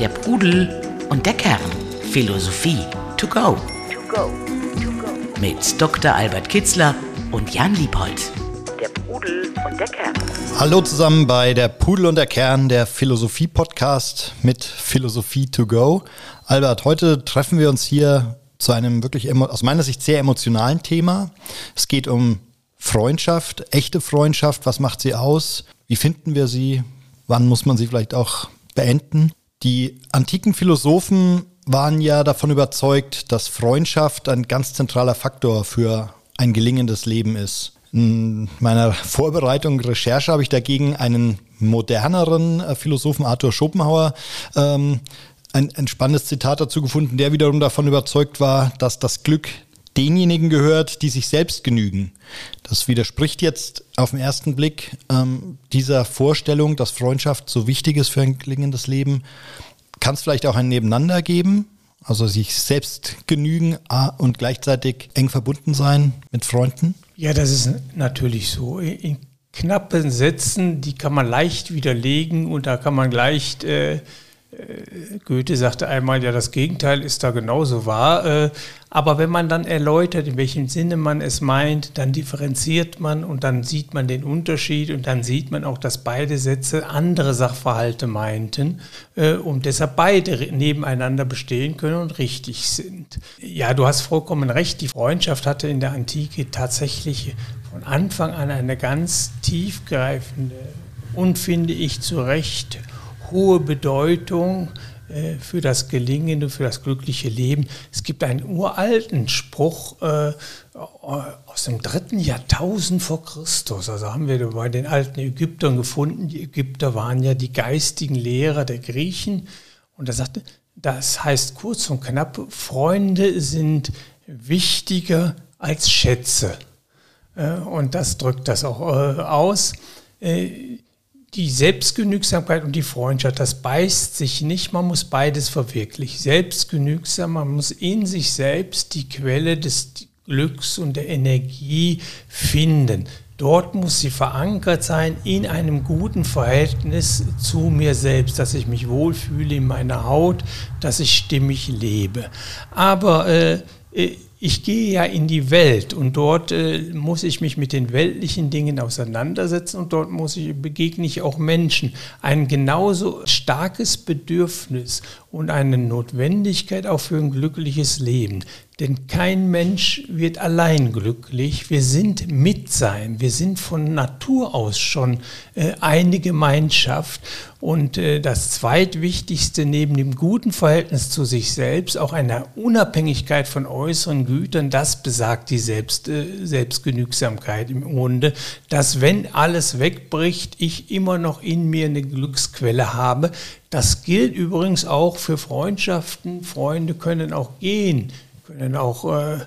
Der Pudel und der Kern. Philosophie to go. Mit Dr. Albert Kitzler und Jan Liebold. Der Pudel und der Kern. Hallo zusammen bei der Pudel und der Kern, der Philosophie-Podcast mit Philosophie to go. Albert, heute treffen wir uns hier zu einem wirklich aus meiner Sicht sehr emotionalen Thema. Es geht um Freundschaft, echte Freundschaft. Was macht sie aus? Wie finden wir sie? Wann muss man sie vielleicht auch beenden? Die antiken Philosophen waren ja davon überzeugt, dass Freundschaft ein ganz zentraler Faktor für ein gelingendes Leben ist. In meiner Vorbereitung, Recherche habe ich dagegen einen moderneren äh, Philosophen, Arthur Schopenhauer, ähm, ein, ein spannendes Zitat dazu gefunden, der wiederum davon überzeugt war, dass das Glück denjenigen gehört, die sich selbst genügen. Das widerspricht jetzt auf den ersten Blick ähm, dieser Vorstellung, dass Freundschaft so wichtig ist für ein gelingendes Leben. Kann es vielleicht auch ein Nebeneinander geben? Also sich selbst genügen und gleichzeitig eng verbunden sein mit Freunden? Ja, das ist natürlich so. In knappen Sätzen, die kann man leicht widerlegen und da kann man leicht äh, Goethe sagte einmal, ja, das Gegenteil ist da genauso wahr. Äh, aber wenn man dann erläutert, in welchem Sinne man es meint, dann differenziert man und dann sieht man den Unterschied und dann sieht man auch, dass beide Sätze andere Sachverhalte meinten äh, und deshalb beide nebeneinander bestehen können und richtig sind. Ja, du hast vollkommen recht. Die Freundschaft hatte in der Antike tatsächlich von Anfang an eine ganz tiefgreifende und finde ich zu Recht hohe Bedeutung äh, für das gelingende, für das glückliche Leben. Es gibt einen uralten Spruch äh, aus dem dritten Jahrtausend vor Christus. Also haben wir bei den alten Ägyptern gefunden. Die Ägypter waren ja die geistigen Lehrer der Griechen. Und er sagte, das heißt kurz und knapp, Freunde sind wichtiger als Schätze. Äh, und das drückt das auch aus die Selbstgenügsamkeit und die Freundschaft, das beißt sich nicht, man muss beides verwirklichen. Selbstgenügsam, man muss in sich selbst die Quelle des Glücks und der Energie finden. Dort muss sie verankert sein in einem guten Verhältnis zu mir selbst, dass ich mich wohlfühle in meiner Haut, dass ich stimmig lebe. Aber äh, äh ich gehe ja in die Welt und dort äh, muss ich mich mit den weltlichen Dingen auseinandersetzen und dort muss ich, begegne ich auch Menschen. Ein genauso starkes Bedürfnis und eine Notwendigkeit auch für ein glückliches Leben. Denn kein Mensch wird allein glücklich. Wir sind Mitsein. Wir sind von Natur aus schon äh, eine Gemeinschaft. Und äh, das zweitwichtigste neben dem guten Verhältnis zu sich selbst, auch eine Unabhängigkeit von äußeren Gütern, das besagt die Selbst, äh, Selbstgenügsamkeit im Grunde, dass wenn alles wegbricht, ich immer noch in mir eine Glücksquelle habe. Das gilt übrigens auch für Freundschaften. Freunde können auch gehen können auch äh,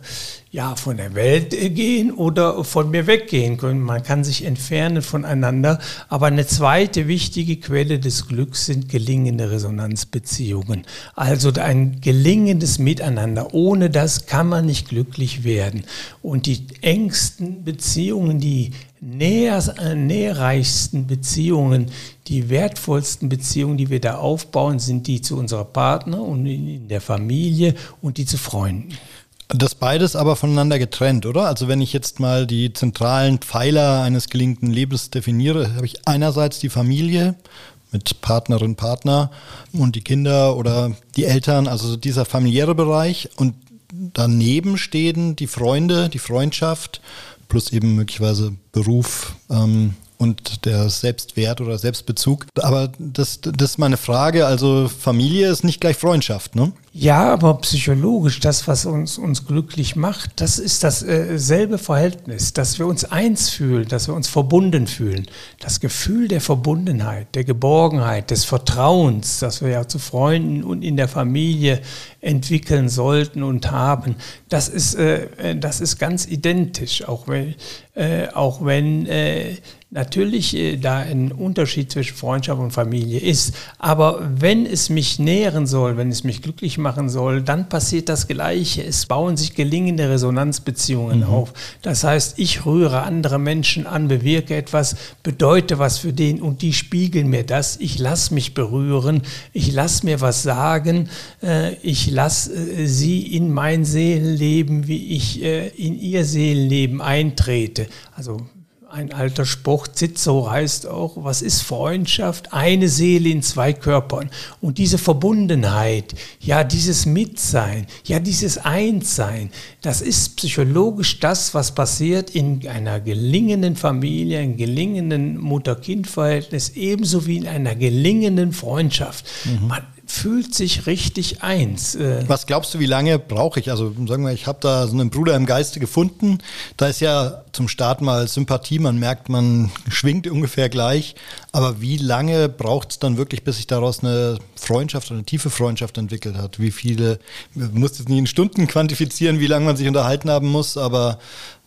ja, von der Welt äh, gehen oder von mir weggehen können. Man kann sich entfernen voneinander. Aber eine zweite wichtige Quelle des Glücks sind gelingende Resonanzbeziehungen. Also ein gelingendes Miteinander. Ohne das kann man nicht glücklich werden. Und die engsten Beziehungen, die näher, äh, näherreichsten Beziehungen, die wertvollsten Beziehungen, die wir da aufbauen, sind die zu unserer Partner und in der Familie und die zu Freunden. Das beides aber voneinander getrennt, oder? Also wenn ich jetzt mal die zentralen Pfeiler eines gelingenden Lebens definiere, habe ich einerseits die Familie mit Partnerin, Partner und die Kinder oder die Eltern, also dieser familiäre Bereich und daneben stehen die Freunde, die Freundschaft plus eben möglicherweise Beruf ähm, und der Selbstwert oder Selbstbezug. Aber das, das ist meine Frage. Also Familie ist nicht gleich Freundschaft, ne? Ja, aber psychologisch, das, was uns, uns glücklich macht, das ist dasselbe äh, Verhältnis, dass wir uns eins fühlen, dass wir uns verbunden fühlen. Das Gefühl der Verbundenheit, der Geborgenheit, des Vertrauens, das wir ja zu Freunden und in der Familie entwickeln sollten und haben, das ist, äh, das ist ganz identisch, auch wenn, äh, auch wenn äh, natürlich äh, da ein Unterschied zwischen Freundschaft und Familie ist. Aber wenn es mich nähren soll, wenn es mich glücklich machen soll, dann passiert das Gleiche. Es bauen sich gelingende Resonanzbeziehungen mhm. auf. Das heißt, ich rühre andere Menschen an, bewirke etwas, bedeute was für den und die spiegeln mir das. Ich lasse mich berühren, ich lasse mir was sagen, äh, ich lasse äh, sie in mein Seelenleben, wie ich äh, in ihr Seelenleben eintrete. Also ein alter Spruch, Zitzo heißt auch, was ist Freundschaft? Eine Seele in zwei Körpern. Und diese Verbundenheit, ja, dieses Mitsein, ja, dieses Einssein, das ist psychologisch das, was passiert in einer gelingenden Familie, einem gelingenden Mutter-Kind-Verhältnis, ebenso wie in einer gelingenden Freundschaft. Mhm. Man fühlt sich richtig eins. Äh. Was glaubst du, wie lange brauche ich? Also sagen wir, ich habe da so einen Bruder im Geiste gefunden. Da ist ja zum Start mal Sympathie, man merkt, man schwingt ungefähr gleich. Aber wie lange braucht es dann wirklich, bis sich daraus eine Freundschaft, eine tiefe Freundschaft entwickelt hat? Wie viele, man muss jetzt nicht in Stunden quantifizieren, wie lange man sich unterhalten haben muss, aber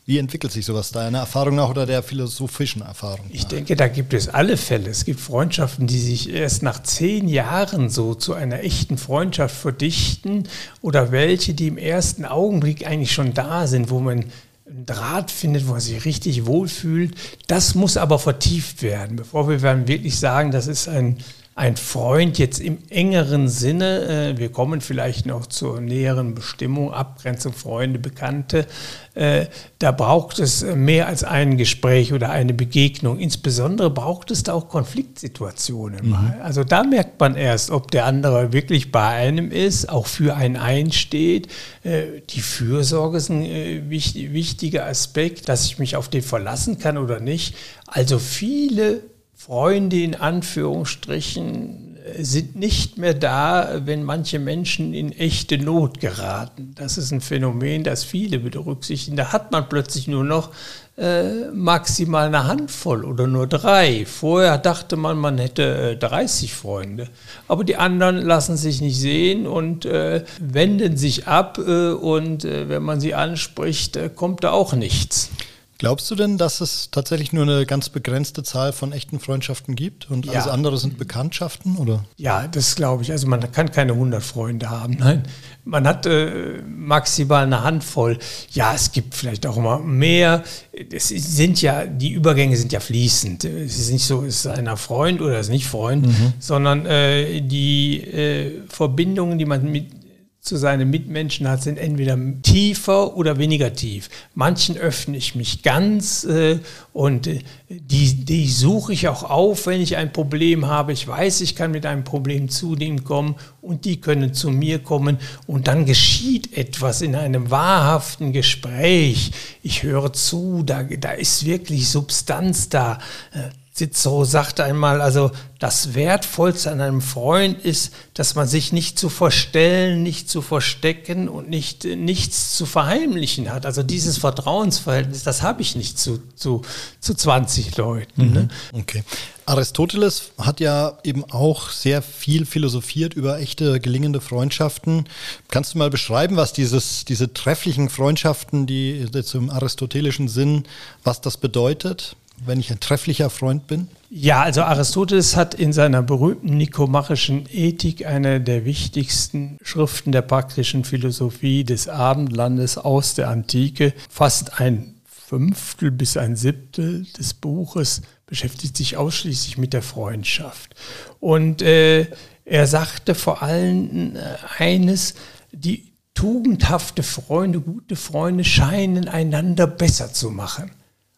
wie entwickelt sich sowas deiner Erfahrung nach oder der philosophischen Erfahrung? Ich denke, da gibt es alle Fälle. Es gibt Freundschaften, die sich erst nach zehn Jahren so zu einer echten Freundschaft verdichten oder welche, die im ersten Augenblick eigentlich schon da sind, wo man einen Draht findet, wo man sich richtig wohlfühlt. Das muss aber vertieft werden, bevor wir wirklich sagen, das ist ein ein Freund jetzt im engeren Sinne, äh, wir kommen vielleicht noch zur näheren Bestimmung, Abgrenzung Freunde, Bekannte, äh, da braucht es mehr als ein Gespräch oder eine Begegnung. Insbesondere braucht es da auch Konfliktsituationen mhm. Also da merkt man erst, ob der andere wirklich bei einem ist, auch für einen einsteht. Äh, die Fürsorge ist ein wichtiger Aspekt, dass ich mich auf den verlassen kann oder nicht. Also viele Freunde in Anführungsstrichen sind nicht mehr da, wenn manche Menschen in echte Not geraten. Das ist ein Phänomen, das viele berücksichtigen. Da hat man plötzlich nur noch äh, maximal eine Handvoll oder nur drei. Vorher dachte man, man hätte äh, 30 Freunde. Aber die anderen lassen sich nicht sehen und äh, wenden sich ab äh, und äh, wenn man sie anspricht, äh, kommt da auch nichts. Glaubst du denn, dass es tatsächlich nur eine ganz begrenzte Zahl von echten Freundschaften gibt und ja. alles andere sind Bekanntschaften? Oder? Ja, das glaube ich. Also man kann keine 100 Freunde haben. Nein, man hat äh, maximal eine Handvoll. Ja, es gibt vielleicht auch immer mehr. Es sind ja, die Übergänge sind ja fließend. Es ist nicht so, ist einer Freund oder ist nicht Freund, mhm. sondern äh, die äh, Verbindungen, die man mit zu seinen Mitmenschen hat, sind entweder tiefer oder weniger tief. Manchen öffne ich mich ganz äh, und äh, die, die suche ich auch auf, wenn ich ein Problem habe. Ich weiß, ich kann mit einem Problem zu denen kommen und die können zu mir kommen und dann geschieht etwas in einem wahrhaften Gespräch. Ich höre zu, da, da ist wirklich Substanz da. Äh, Cicero sagte einmal, also das Wertvollste an einem Freund ist, dass man sich nicht zu verstellen, nicht zu verstecken und nicht, nichts zu verheimlichen hat. Also dieses Vertrauensverhältnis, das habe ich nicht zu, zu, zu 20 Leuten. Ne? Mhm. Okay. Aristoteles hat ja eben auch sehr viel philosophiert über echte gelingende Freundschaften. Kannst du mal beschreiben, was dieses, diese trefflichen Freundschaften, die jetzt im aristotelischen Sinn, was das bedeutet? Wenn ich ein trefflicher Freund bin? Ja, also Aristoteles hat in seiner berühmten nikomachischen Ethik eine der wichtigsten Schriften der praktischen Philosophie des Abendlandes aus der Antike. Fast ein Fünftel bis ein Siebtel des Buches beschäftigt sich ausschließlich mit der Freundschaft. Und äh, er sagte vor allem äh, eines, die tugendhafte Freunde, gute Freunde scheinen einander besser zu machen.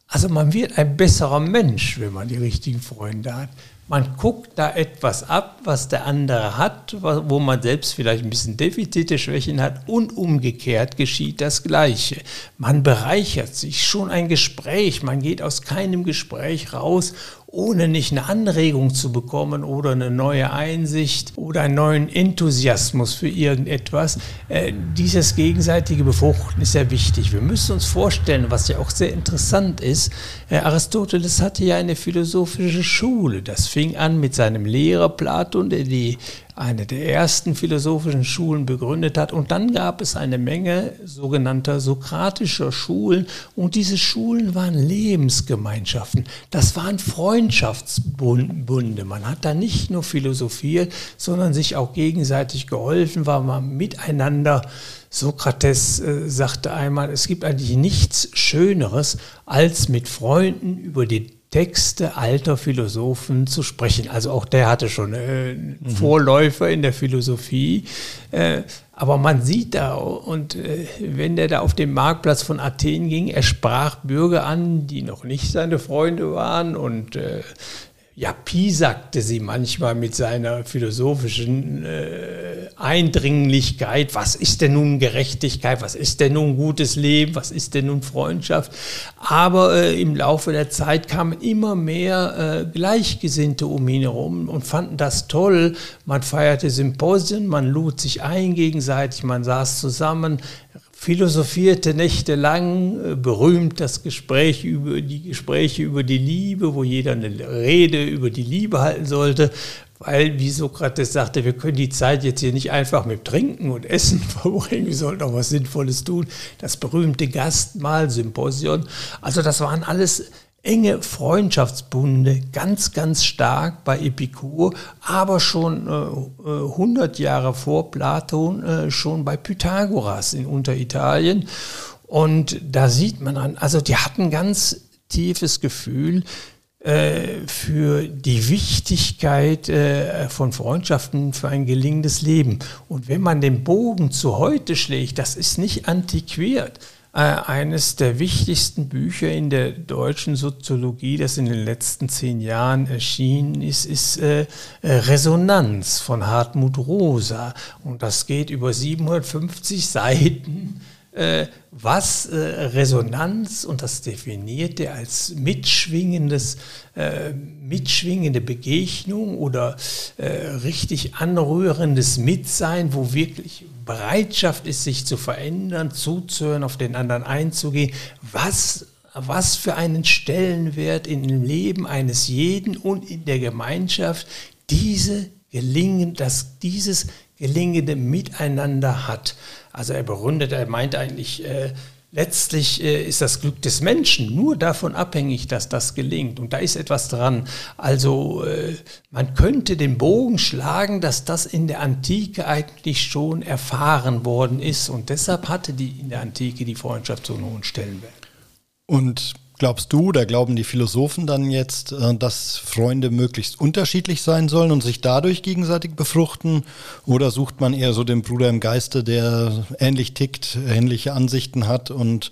Also man wird ein besserer Mensch, wenn man die richtigen Freunde hat. Man guckt da etwas ab, was der andere hat, wo man selbst vielleicht ein bisschen Defizite, Schwächen hat und umgekehrt geschieht das Gleiche. Man bereichert sich, schon ein Gespräch, man geht aus keinem Gespräch raus ohne nicht eine Anregung zu bekommen oder eine neue Einsicht oder einen neuen Enthusiasmus für irgendetwas. Äh, dieses gegenseitige Befruchten ist sehr wichtig. Wir müssen uns vorstellen, was ja auch sehr interessant ist, äh, Aristoteles hatte ja eine philosophische Schule. Das fing an mit seinem Lehrer Platon, der die eine der ersten philosophischen Schulen begründet hat. Und dann gab es eine Menge sogenannter sokratischer Schulen. Und diese Schulen waren Lebensgemeinschaften. Das waren Freundschaftsbunde. Man hat da nicht nur philosophiert, sondern sich auch gegenseitig geholfen, war man miteinander Sokrates äh, sagte einmal, es gibt eigentlich nichts Schöneres, als mit Freunden über die Texte alter Philosophen zu sprechen. Also auch der hatte schon äh, mhm. Vorläufer in der Philosophie. Äh, aber man sieht da, und äh, wenn der da auf dem Marktplatz von Athen ging, er sprach Bürger an, die noch nicht seine Freunde waren und ja, sagte sie manchmal mit seiner philosophischen äh, Eindringlichkeit, was ist denn nun Gerechtigkeit, was ist denn nun gutes Leben, was ist denn nun Freundschaft. Aber äh, im Laufe der Zeit kamen immer mehr äh, Gleichgesinnte um ihn herum und fanden das toll. Man feierte Symposien, man lud sich ein gegenseitig, man saß zusammen, philosophierte nächtelang, äh, berühmt das Gespräch über die Gespräche über die Liebe, wo jeder eine Rede über die Liebe halten sollte, weil, wie Sokrates sagte, wir können die Zeit jetzt hier nicht einfach mit Trinken und Essen verbringen, wir sollten auch was Sinnvolles tun. Das berühmte Gastmahl, Symposion, also das waren alles enge Freundschaftsbunde, ganz, ganz stark bei Epikur, aber schon äh, 100 äh, Jahre vor Platon, äh, schon bei Pythagoras in Unteritalien. Und da sieht man an, also die hatten ganz tiefes Gefühl äh, für die Wichtigkeit äh, von Freundschaften für ein gelingendes Leben. Und wenn man den Bogen zu heute schlägt, das ist nicht antiquiert eines der wichtigsten Bücher in der deutschen Soziologie, das in den letzten zehn Jahren erschienen ist, ist äh, äh Resonanz von Hartmut Rosa. Und das geht über 750 Seiten äh, was äh, Resonanz, und das definiert er als mitschwingendes, äh, mitschwingende Begegnung oder äh, richtig anrührendes Mitsein, wo wirklich Bereitschaft ist, sich zu verändern, zuzuhören, auf den anderen einzugehen, was was für einen Stellenwert in dem Leben eines jeden und in der Gemeinschaft diese gelingen, dass dieses gelingende Miteinander hat. Also er berundet, er meint eigentlich, äh, letztlich äh, ist das Glück des Menschen nur davon abhängig, dass das gelingt. Und da ist etwas dran. Also äh, man könnte den Bogen schlagen, dass das in der Antike eigentlich schon erfahren worden ist. Und deshalb hatte die in der Antike die Freundschaft so einen hohen Stellenwert. Und Glaubst du oder glauben die Philosophen dann jetzt, äh, dass Freunde möglichst unterschiedlich sein sollen und sich dadurch gegenseitig befruchten? Oder sucht man eher so den Bruder im Geiste, der ähnlich tickt, ähnliche Ansichten hat und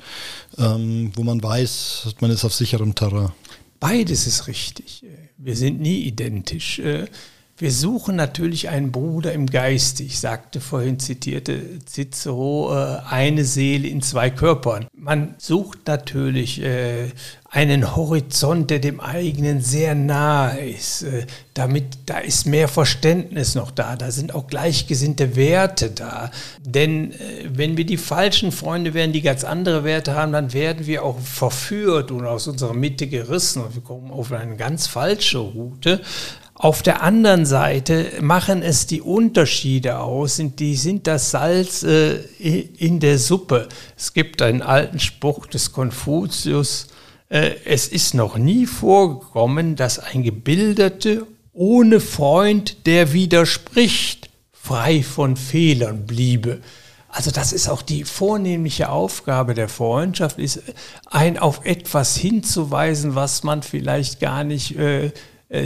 ähm, wo man weiß, man ist auf sicherem Terrain? Beides ist richtig. Wir sind nie identisch. Wir suchen natürlich einen Bruder im Geiste. Ich sagte vorhin, zitierte Cicero, äh, eine Seele in zwei Körpern. Man sucht natürlich äh, einen Horizont, der dem eigenen sehr nahe ist. Äh, damit, da ist mehr Verständnis noch da. Da sind auch gleichgesinnte Werte da. Denn wenn wir die falschen Freunde wären, die ganz andere Werte haben, dann werden wir auch verführt und aus unserer Mitte gerissen und wir kommen auf eine ganz falsche Route. Auf der anderen Seite machen es die Unterschiede aus, die sind das Salz äh, in der Suppe. Es gibt einen alten Spruch des Konfuzius, äh, es ist noch nie vorgekommen, dass ein Gebildeter ohne Freund, der widerspricht, frei von Fehlern bliebe. Also das ist auch die vornehmliche Aufgabe der Freundschaft, ist ein auf etwas hinzuweisen, was man vielleicht gar nicht äh,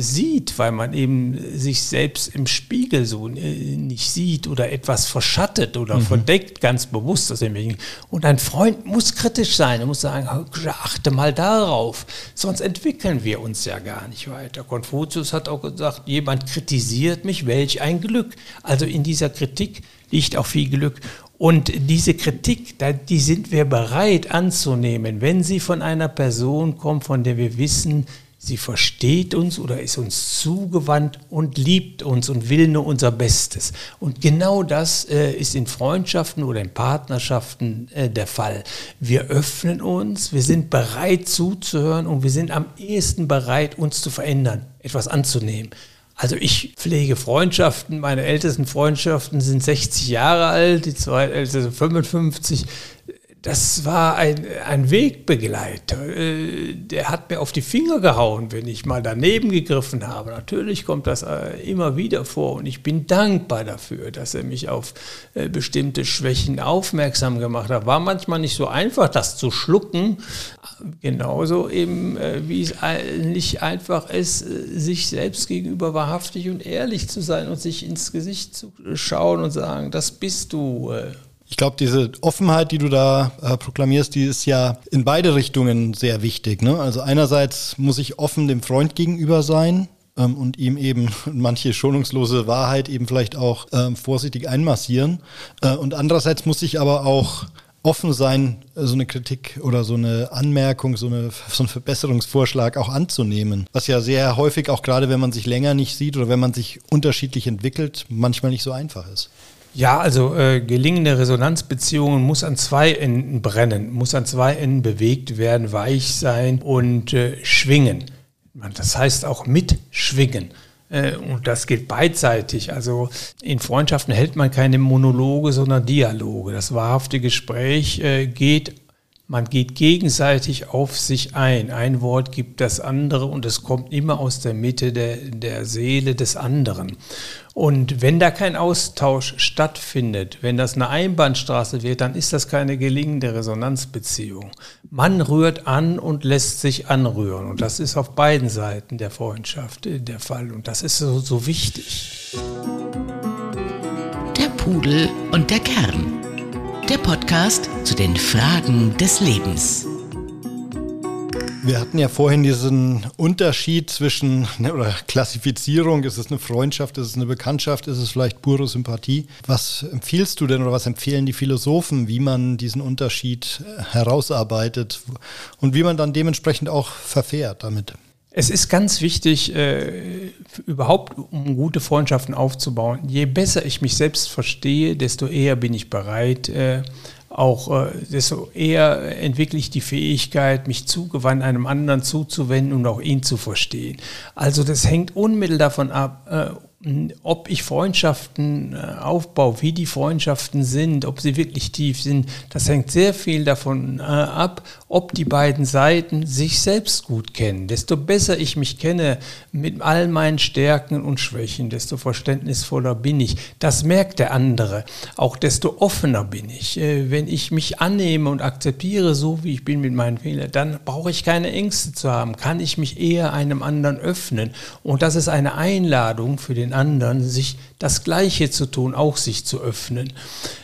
sieht, weil man eben sich selbst im Spiegel so äh, nicht sieht oder etwas verschattet oder mhm. verdeckt, ganz bewusst Und ein Freund muss kritisch sein, er muss sagen, achte mal darauf, sonst entwickeln wir uns ja gar nicht weiter. Konfuzius hat auch gesagt, jemand kritisiert mich, welch ein Glück. Also in dieser Kritik liegt auch viel Glück. Und diese Kritik, die sind wir bereit anzunehmen, wenn sie von einer Person kommt, von der wir wissen, Sie versteht uns oder ist uns zugewandt und liebt uns und will nur unser Bestes. Und genau das äh, ist in Freundschaften oder in Partnerschaften äh, der Fall. Wir öffnen uns, wir sind bereit zuzuhören und wir sind am ehesten bereit, uns zu verändern, etwas anzunehmen. Also ich pflege Freundschaften. Meine ältesten Freundschaften sind 60 Jahre alt, die zweitälteste 55 das war ein, ein Wegbegleiter. Äh, der hat mir auf die Finger gehauen, wenn ich mal daneben gegriffen habe. Natürlich kommt das äh, immer wieder vor und ich bin dankbar dafür, dass er mich auf äh, bestimmte Schwächen aufmerksam gemacht hat. War manchmal nicht so einfach, das zu schlucken. Genauso eben, wie es nicht einfach ist, sich selbst gegenüber wahrhaftig und ehrlich zu sein und sich ins Gesicht zu schauen und sagen, das bist du ich glaube, diese Offenheit, die du da äh, proklamierst, die ist ja in beide Richtungen sehr wichtig. Ne? Also einerseits muss ich offen dem Freund gegenüber sein, ähm, und ihm eben manche schonungslose Wahrheit eben vielleicht auch ähm, vorsichtig einmassieren. Äh, und andererseits muss ich aber auch offen sein, so eine Kritik oder so eine Anmerkung, so, eine, so einen Verbesserungsvorschlag auch anzunehmen. Was ja sehr häufig auch gerade, wenn man sich länger nicht sieht oder wenn man sich unterschiedlich entwickelt, manchmal nicht so einfach ist. Ja, also äh, gelingende Resonanzbeziehungen muss an zwei Enden brennen, muss an zwei Enden bewegt werden, weich sein und äh, schwingen. Das heißt auch mitschwingen. Äh, und das geht beidseitig. Also in Freundschaften hält man keine Monologe, sondern Dialoge. Das wahrhafte Gespräch äh, geht man geht gegenseitig auf sich ein. Ein Wort gibt das andere und es kommt immer aus der Mitte der, der Seele des anderen. Und wenn da kein Austausch stattfindet, wenn das eine Einbahnstraße wird, dann ist das keine gelingende Resonanzbeziehung. Man rührt an und lässt sich anrühren. Und das ist auf beiden Seiten der Freundschaft der Fall. Und das ist so, so wichtig. Der Pudel und der Kern der Podcast zu den Fragen des Lebens. Wir hatten ja vorhin diesen Unterschied zwischen ne, oder Klassifizierung, ist es eine Freundschaft, ist es eine Bekanntschaft, ist es vielleicht pure Sympathie. Was empfiehlst du denn oder was empfehlen die Philosophen, wie man diesen Unterschied äh, herausarbeitet und wie man dann dementsprechend auch verfährt damit? Es ist ganz wichtig, äh, überhaupt um gute Freundschaften aufzubauen. Je besser ich mich selbst verstehe, desto eher bin ich bereit, äh, auch äh, desto eher entwickle ich die Fähigkeit, mich zugewandt einem anderen zuzuwenden und auch ihn zu verstehen. Also das hängt unmittelbar davon ab, äh, ob ich Freundschaften äh, aufbaue, wie die Freundschaften sind, ob sie wirklich tief sind, das hängt sehr viel davon äh, ab, ob die beiden Seiten sich selbst gut kennen. Desto besser ich mich kenne mit all meinen Stärken und Schwächen, desto verständnisvoller bin ich. Das merkt der andere. Auch desto offener bin ich. Äh, wenn ich mich annehme und akzeptiere, so wie ich bin mit meinen Fehlern, dann brauche ich keine Ängste zu haben, kann ich mich eher einem anderen öffnen. Und das ist eine Einladung für den den anderen, sich das Gleiche zu tun, auch sich zu öffnen.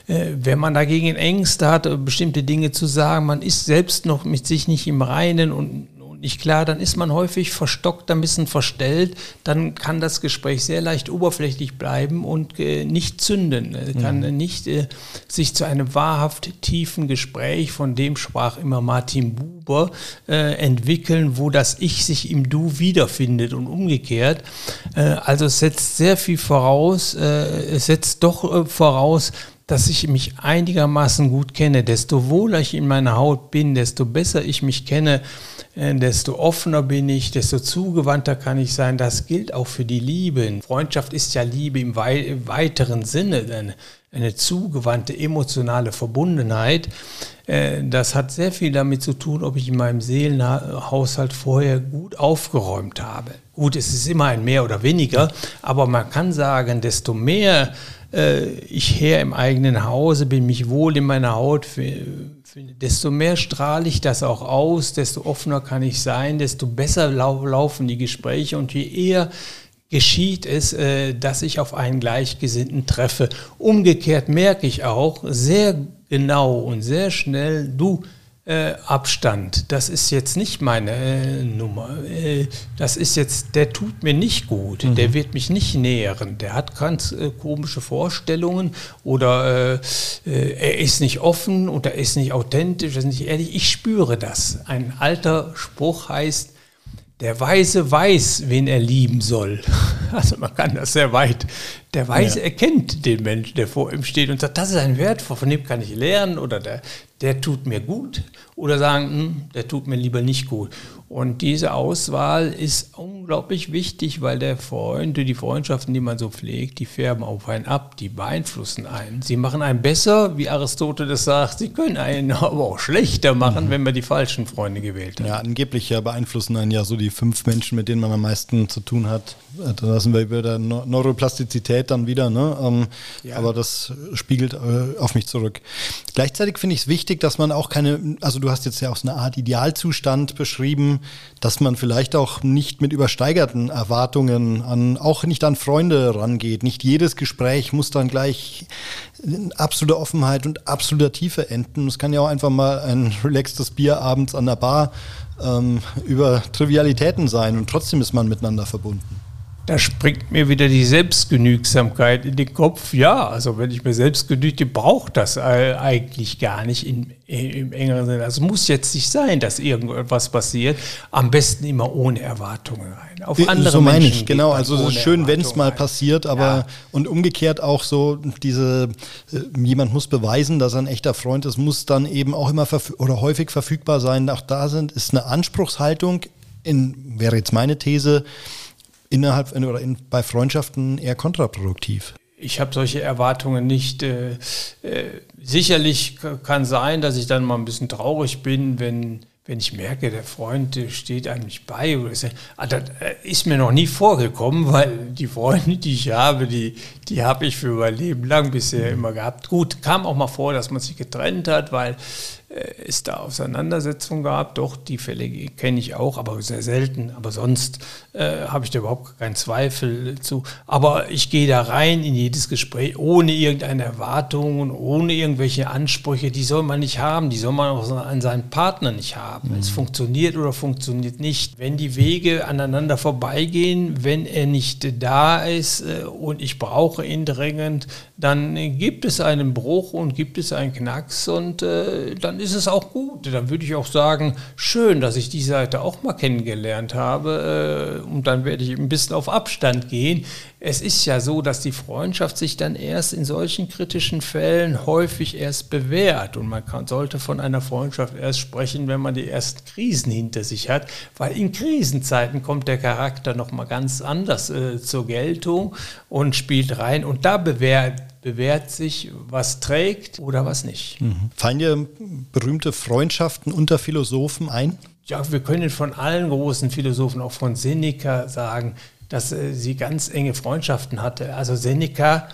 Äh, wenn man dagegen Ängste hat, bestimmte Dinge zu sagen, man ist selbst noch mit sich nicht im Reinen und nicht klar, dann ist man häufig verstockt, ein bisschen verstellt, dann kann das Gespräch sehr leicht oberflächlich bleiben und äh, nicht zünden, äh, kann mhm. nicht äh, sich zu einem wahrhaft tiefen Gespräch, von dem sprach immer Martin Buber, äh, entwickeln, wo das Ich sich im Du wiederfindet und umgekehrt. Äh, also es setzt sehr viel voraus, äh, es setzt doch voraus, dass ich mich einigermaßen gut kenne. Desto wohler ich in meiner Haut bin, desto besser ich mich kenne, desto offener bin ich, desto zugewandter kann ich sein. Das gilt auch für die Liebe. Freundschaft ist ja Liebe im weiteren Sinne, eine, eine zugewandte emotionale Verbundenheit. Äh, das hat sehr viel damit zu tun, ob ich in meinem Seelenhaushalt vorher gut aufgeräumt habe. Gut, es ist immer ein mehr oder weniger, aber man kann sagen, desto mehr äh, ich her im eigenen Hause bin, mich wohl in meiner Haut desto mehr strahle ich das auch aus, desto offener kann ich sein, desto besser lau laufen die Gespräche und je eher geschieht es, äh, dass ich auf einen Gleichgesinnten treffe. Umgekehrt merke ich auch sehr genau und sehr schnell, du, äh, Abstand, das ist jetzt nicht meine äh, Nummer. Äh, das ist jetzt, der tut mir nicht gut, mhm. der wird mich nicht nähren, der hat ganz äh, komische Vorstellungen oder äh, äh, er ist nicht offen oder er ist nicht authentisch, er ist nicht ehrlich. Ich spüre das. Ein alter Spruch heißt, der Weise weiß, wen er lieben soll. Also man kann das sehr weit Der weiß, ja. er kennt den Menschen, der vor ihm steht und sagt, das ist ein Wert, von dem kann ich lernen oder der, der tut mir gut oder sagen, hm, der tut mir lieber nicht gut. Und diese Auswahl ist unglaublich wichtig, weil der Freund, die Freundschaften, die man so pflegt, die färben auf einen ab, die beeinflussen einen. Sie machen einen besser, wie Aristoteles sagt, sie können einen aber auch schlechter machen, mhm. wenn man die falschen Freunde gewählt hat. Ja, angeblich ja beeinflussen einen ja so die fünf Menschen, mit denen man am meisten zu tun hat. Da lassen wir über der Neuroplastizität dann wieder, ne? Ähm, ja. aber das spiegelt äh, auf mich zurück. Gleichzeitig finde ich es wichtig, dass man auch keine, also du hast jetzt ja auch so eine Art Idealzustand beschrieben, dass man vielleicht auch nicht mit übersteigerten Erwartungen an, auch nicht an Freunde rangeht. Nicht jedes Gespräch muss dann gleich in absoluter Offenheit und absoluter Tiefe enden. Es kann ja auch einfach mal ein relaxtes Bier abends an der Bar ähm, über Trivialitäten sein und trotzdem ist man miteinander verbunden. Da springt mir wieder die Selbstgenügsamkeit in den Kopf. Ja, also wenn ich mir selbst genüge, braucht das eigentlich gar nicht in, im engeren Sinne. Also muss jetzt nicht sein, dass irgendwas passiert. Am besten immer ohne Erwartungen rein. Auf andere so meine Menschen ich, genau. Also es ist schön, wenn es mal rein. passiert, aber ja. und umgekehrt auch so diese, äh, jemand muss beweisen, dass er ein echter Freund ist, muss dann eben auch immer oder häufig verfügbar sein. Auch da sind, ist eine Anspruchshaltung, in, wäre jetzt meine These, innerhalb oder in, bei Freundschaften eher kontraproduktiv. Ich habe solche Erwartungen nicht. Äh, äh, sicherlich kann sein, dass ich dann mal ein bisschen traurig bin, wenn wenn ich merke, der Freund steht einem nicht bei, oder so, ah, das äh, ist mir noch nie vorgekommen, weil die Freunde, die ich habe, die, die habe ich für mein Leben lang bisher immer gehabt. Gut, kam auch mal vor, dass man sich getrennt hat, weil äh, es da Auseinandersetzungen gab. Doch, die Fälle kenne ich auch, aber sehr selten. Aber sonst äh, habe ich da überhaupt keinen Zweifel zu. Aber ich gehe da rein in jedes Gespräch ohne irgendeine Erwartung und ohne irgendwelche Ansprüche. Die soll man nicht haben. Die soll man auch an seinen Partner nicht haben. Mhm. Es funktioniert oder funktioniert nicht. Wenn die Wege aneinander vorbeigehen, wenn er nicht da ist äh, und ich brauche ihn dringend, dann gibt es einen Bruch und gibt es einen Knacks und äh, dann ist es auch gut. Dann würde ich auch sagen, schön, dass ich die Seite auch mal kennengelernt habe äh, und dann werde ich ein bisschen auf Abstand gehen. Es ist ja so, dass die Freundschaft sich dann erst in solchen kritischen Fällen häufig erst bewährt und man kann, sollte von einer Freundschaft erst sprechen, wenn man die ersten Krisen hinter sich hat, weil in Krisenzeiten kommt der Charakter noch mal ganz anders äh, zur Geltung und spielt rein und da bewährt bewährt sich, was trägt oder was nicht. Mhm. Fallen dir berühmte Freundschaften unter Philosophen ein? Ja, wir können von allen großen Philosophen, auch von Seneca, sagen, dass äh, sie ganz enge Freundschaften hatte. Also Seneca,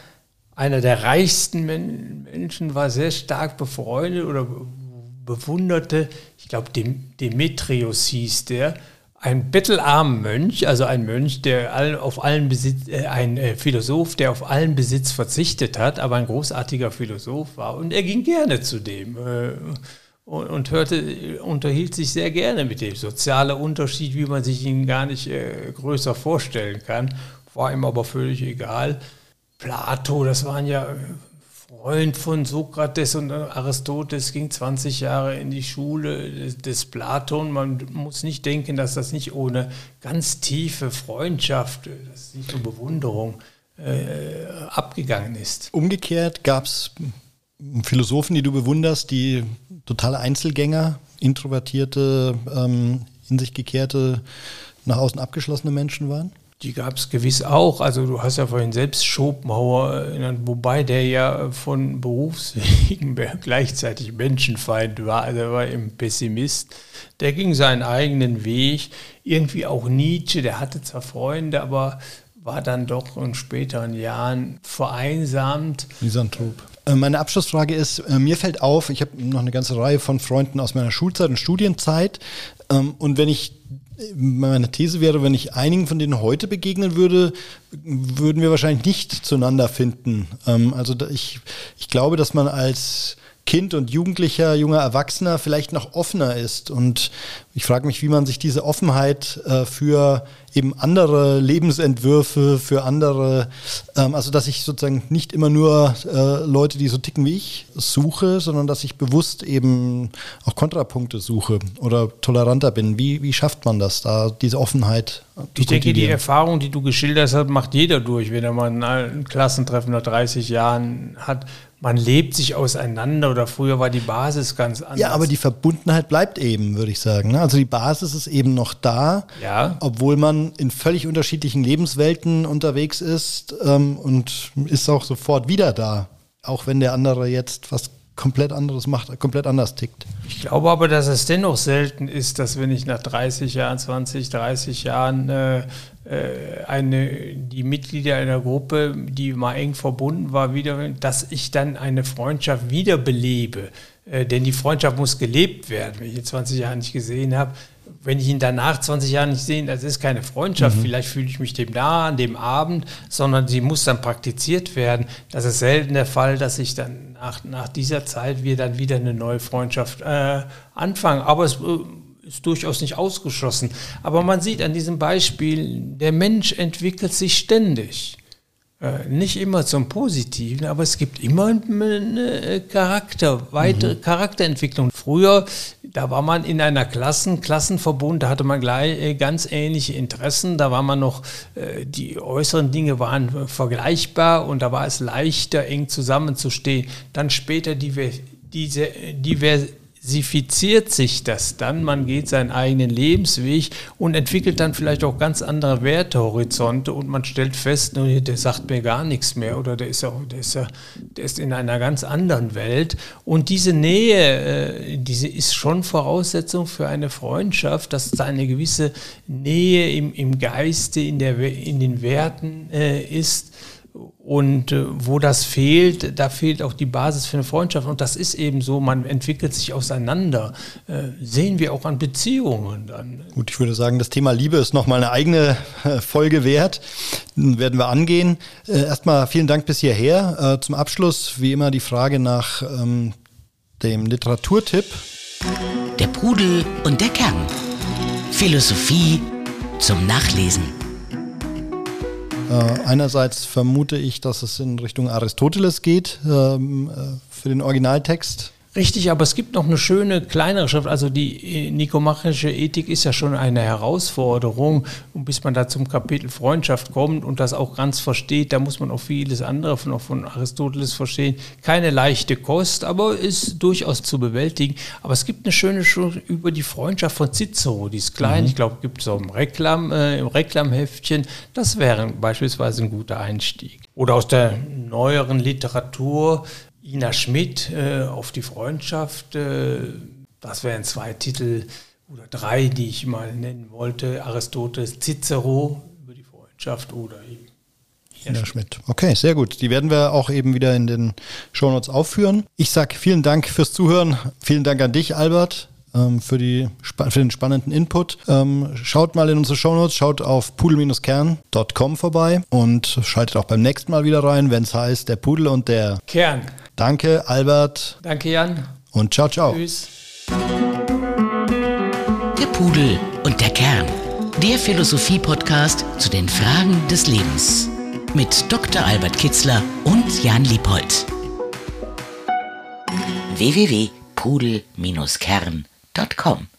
einer der reichsten Men Menschen, war sehr stark befreundet oder bewunderte, ich glaube, Demetrius hieß der, ein bettelarmer Mönch, also ein Mönch, der auf allen Besitz, äh, ein äh, Philosoph, der auf allen Besitz verzichtet hat, aber ein großartiger Philosoph war. Und er ging gerne zu dem äh, und, und, hörte, unterhielt sich sehr gerne mit dem. Sozialer Unterschied, wie man sich ihn gar nicht äh, größer vorstellen kann, war ihm aber völlig egal. Plato, das waren ja Freund von Sokrates und Aristoteles, ging 20 Jahre in die Schule des, Platon. Man muss nicht denken, dass das nicht ohne ganz tiefe Freundschaft, das nicht nur Bewunderung äh, abgegangen ist. Umgekehrt gab es Philosophen, die du bewunderst, die totale Einzelgänger, introvertierte, ähm, in sich gekehrte, nach außen abgeschlossene Menschen waren? Die gab es gewiss auch. Also du hast ja vorhin selbst Schopenhauer erinnert, wobei der ja von Berufswegen gleichzeitig Menschenfeind war. Also er war eben Pessimist. Der ging seinen eigenen Weg. Irgendwie auch Nietzsche, der hatte zwar Freunde, aber war dann doch in späteren Jahren vereinsamt. Misanthrop. Äh, meine Abschlussfrage ist, äh, mir fällt auf, ich habe noch eine ganze Reihe von Freunden aus meiner Schulzeit und Studienzeit. Ähm, und wenn ich meine These wäre, wenn ich einigen von denen heute begegnen würde, würden wir wahrscheinlich nicht zueinander finden. Ähm, also ich, ich glaube, dass man als Kind und Jugendlicher, junger Erwachsener vielleicht noch offener ist und Ich frage mich, wie man sich diese Offenheit äh, für eben andere Lebensentwürfe, für andere, ähm, also dass ich sozusagen nicht immer nur äh, Leute, die so ticken wie ich, suche, sondern dass ich bewusst eben auch Kontrapunkte suche oder toleranter bin. Wie, wie schafft man das, da diese Offenheit? Ich denke, die Erfahrung, die du geschildert hast, macht jeder durch, wenn er mal ein Klassentreffen nach 30 Jahren hat man lebt sich auseinander oder früher war die Basis ganz anders. Ja, aber die Verbundenheit bleibt eben, würde ich sagen. Ne? Also die Basis ist eben noch da, ja. obwohl man in völlig unterschiedlichen Lebenswelten unterwegs ist ähm, und ist auch sofort wieder da, auch wenn der andere jetzt was komplett anderes macht, komplett anders tickt. Ich glaube aber, dass es dennoch selten ist, dass wenn ich nach 30 Jahren, 20, 30 Jahren äh, äh, eine, die Mitglieder einer Gruppe, die mal eng verbunden war, wieder, dass ich dann eine Freundschaft wiederbelebe. Äh, denn die Freundschaft muss gelebt werden. Wenn ich in 20 Jahren nicht gesehen habe, wenn ich ihn danach 20 Jahren nicht sehe, das ist keine Freundschaft. Mhm. Vielleicht fühle ich mich dem nah an dem Abend, sondern sie muss dann praktiziert werden. Das ist selten der Fall, dass ich dann nach, nach dieser Zeit wir dann wieder eine neue Freundschaft äh, anfangen. Aber es äh, ist durchaus nicht ausgeschlossen. Aber man sieht an diesem Beispiel, der Mensch entwickelt sich ständig. Äh, nicht immer zum Positiven, aber es gibt immer eine Charakter, weitere mhm. Charakterentwicklung. Früher, da war man in einer Klassen, Klassenverbund, da hatte man gleich äh, ganz ähnliche Interessen, da war man noch, äh, die äußeren Dinge waren vergleichbar und da war es leichter, eng zusammenzustehen. Dann später die, diese Divers diversifiziert sich das dann, man geht seinen eigenen Lebensweg und entwickelt dann vielleicht auch ganz andere Wertehorizonte und man stellt fest, der sagt mir gar nichts mehr oder der ist, auch, der ist, ja, der ist in einer ganz anderen Welt. Und diese Nähe, äh, diese ist schon Voraussetzung für eine Freundschaft, dass es eine gewisse Nähe im, im Geiste, in, der, in den Werten äh, ist und äh, wo das fehlt, da fehlt auch die Basis für eine Freundschaft. Und das ist eben so, man entwickelt sich auseinander. Äh, sehen wir auch an Beziehungen dann. Gut, ich würde sagen, das Thema Liebe ist nochmal eine eigene äh, Folge wert. Den werden wir angehen. Äh, erstmal vielen Dank bis hierher. Äh, zum Abschluss, wie immer, die Frage nach ähm, dem Literaturtipp. Der Pudel und der Kern. Philosophie zum Nachlesen. Äh, einerseits vermute ich, dass es in Richtung Aristoteles geht ähm, äh, für den Originaltext. Richtig, aber es gibt noch eine schöne kleinere Schrift. Also die äh, nikomachische Ethik ist ja schon eine Herausforderung. Und bis man da zum Kapitel Freundschaft kommt und das auch ganz versteht, da muss man auch vieles andere von, auch von Aristoteles verstehen. Keine leichte Kost, aber ist durchaus zu bewältigen. Aber es gibt eine schöne Schrift über die Freundschaft von Cicero. Die ist klein, mhm. ich glaube, gibt es auch im, Reklam, äh, im Reklamheftchen. Das wäre beispielsweise ein guter Einstieg. Oder aus der neueren Literatur Ina Schmidt äh, auf die Freundschaft. Äh, das wären zwei Titel oder drei, die ich mal nennen wollte. Aristoteles Cicero über die Freundschaft oder eben Ina Schmidt. Okay, sehr gut. Die werden wir auch eben wieder in den Shownotes aufführen. Ich sage vielen Dank fürs Zuhören. Vielen Dank an dich, Albert für, die, für den spannenden Input. Ähm, schaut mal in unsere Shownotes, schaut auf pudel-kern.com vorbei und schaltet auch beim nächsten Mal wieder rein, wenn es heißt der Pudel und der Kern. Danke, Albert. Danke, Jan. Und ciao, ciao. Tschüss. Der Pudel und der Kern. Der Philosophie-Podcast zu den Fragen des Lebens. Mit Dr. Albert Kitzler und Jan Liebold. www.pudel-kern.com